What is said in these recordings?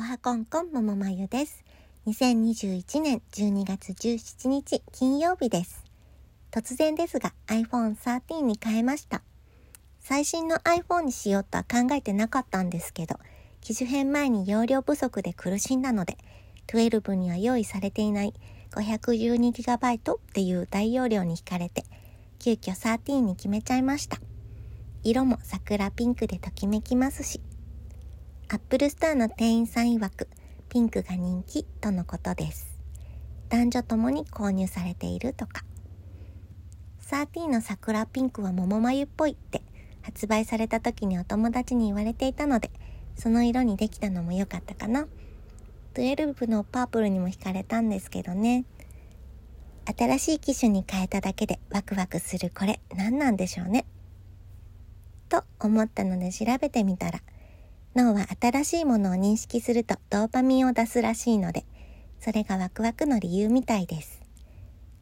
おはこんこんももまゆです。2021年12月17日金曜日です。突然ですが iPhone 13に変えました。最新の iPhone にしようとは考えてなかったんですけど、機種変前に容量不足で苦しんだので、12には用意されていない 512GB っていう大容量に惹かれて、急遽13に決めちゃいました。色も桜ピンクでときめきますし、 Apple Store の店員さん曰く、ピンクが人気とのことです。男女ともに購入されているとか。13の桜ピンクは桃眉っぽいって発売された時にお友達に言われていたので、その色にできたのも良かったかな。12のパープルにも惹かれたんですけどね。新しい機種に変えただけでワクワクするこれ何なんでしょうね。と思ったので調べてみたら、脳は新しいものを認識するとドーパミンを出すらしいので、それがワクワクの理由みたいです。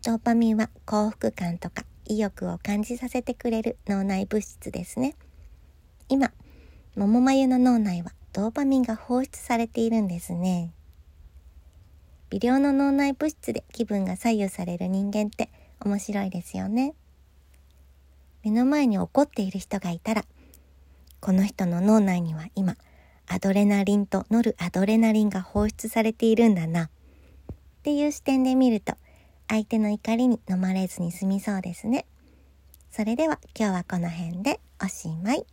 ドーパミンは幸福感とか意欲を感じさせてくれる脳内物質ですね。今、桃眉の脳内はドーパミンが放出されているんですね。微量の脳内物質で気分が左右される人間って面白いですよね。目の前に怒っている人がいたら、この人の脳内には今、アドレナリンとノルアドレナリンが放出されているんだな。っていう視点で見ると、相手の怒りに飲まれずに済みそうですね。それでは今日はこの辺でおしまい。